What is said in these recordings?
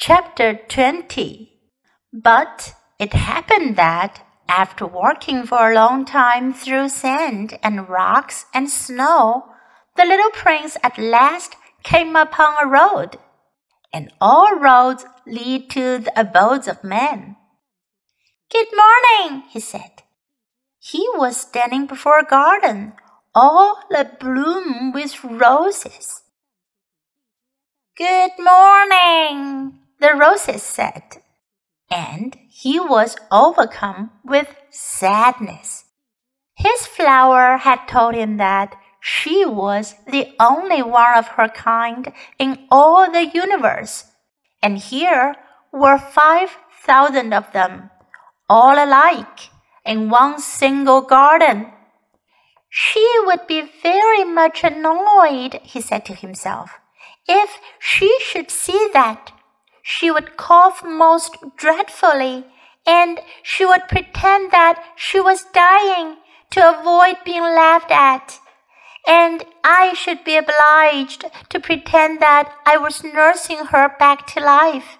Chapter 20 But it happened that, after walking for a long time through sand and rocks and snow, the little prince at last came upon a road, and all roads lead to the abodes of men. Good morning, he said. He was standing before a garden, all abloom with roses. Good morning, the roses said, and he was overcome with sadness. His flower had told him that she was the only one of her kind in all the universe, and here were five thousand of them, all alike, in one single garden. She would be very much annoyed, he said to himself, if she should see that. She would cough most dreadfully, and she would pretend that she was dying to avoid being laughed at and I should be obliged to pretend that I was nursing her back to life.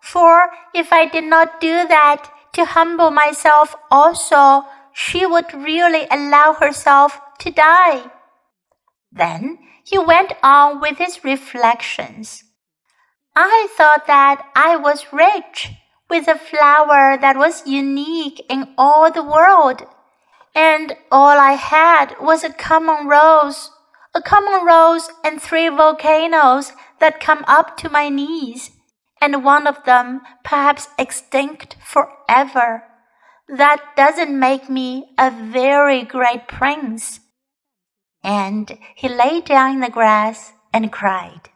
For if I did not do that to humble myself also, she would really allow herself to die. Then he went on with his reflections. I thought that I was rich with a flower that was unique in all the world and all I had was a common rose, a common rose and three volcanoes that come up to my knees, and one of them perhaps extinct forever. That doesn't make me a very great prince. And he lay down in the grass and cried.